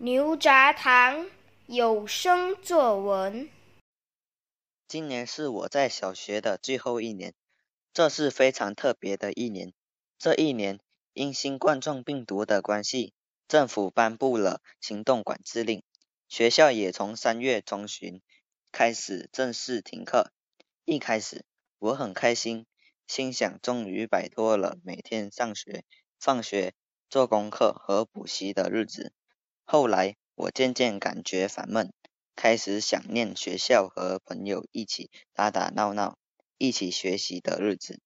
牛轧糖有声作文。今年是我在小学的最后一年，这是非常特别的一年。这一年，因新冠状病毒的关系，政府颁布了行动管制令，学校也从三月中旬开始正式停课。一开始，我很开心，心想终于摆脱了每天上学、放学、做功课和补习的日子。后来，我渐渐感觉烦闷，开始想念学校和朋友一起打打闹闹、一起学习的日子。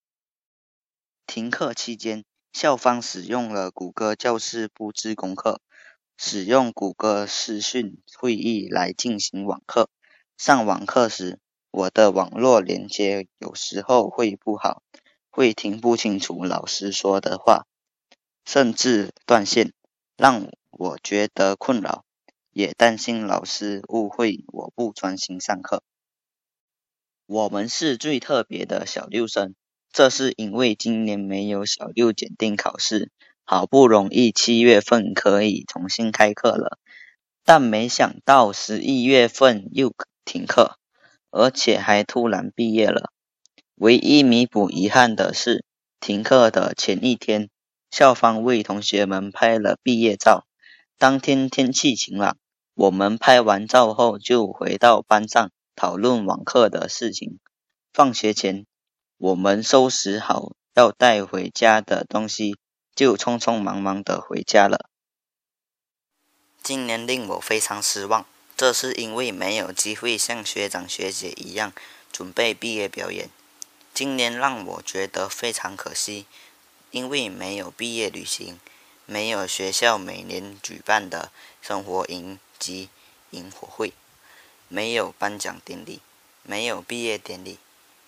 停课期间，校方使用了谷歌教室布置功课，使用谷歌视讯会议来进行网课。上网课时，我的网络连接有时候会不好，会听不清楚老师说的话，甚至断线，让。我觉得困扰，也担心老师误会我不专心上课。我们是最特别的小六生，这是因为今年没有小六检定考试，好不容易七月份可以重新开课了，但没想到十一月份又停课，而且还突然毕业了。唯一弥补遗憾的是，停课的前一天，校方为同学们拍了毕业照。当天天气晴朗，我们拍完照后就回到班上讨论网课的事情。放学前，我们收拾好要带回家的东西，就匆匆忙忙的回家了。今年令我非常失望，这是因为没有机会像学长学姐一样准备毕业表演。今年让我觉得非常可惜，因为没有毕业旅行。没有学校每年举办的生活营及萤火会，没有颁奖典礼，没有毕业典礼，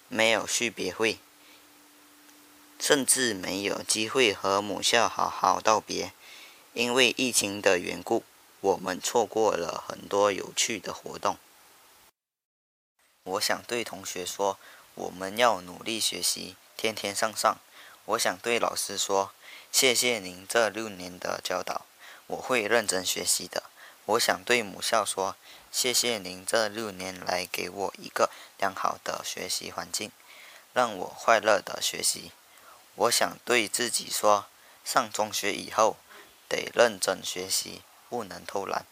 没有续别会，甚至没有机会和母校好好道别。因为疫情的缘故，我们错过了很多有趣的活动。我想对同学说，我们要努力学习，天天向上。我想对老师说。谢谢您这六年的教导，我会认真学习的。我想对母校说，谢谢您这六年来给我一个良好的学习环境，让我快乐的学习。我想对自己说，上中学以后得认真学习，不能偷懒。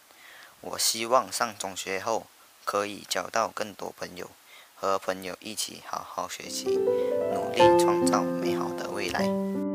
我希望上中学后可以交到更多朋友，和朋友一起好好学习，努力创造美好的未来。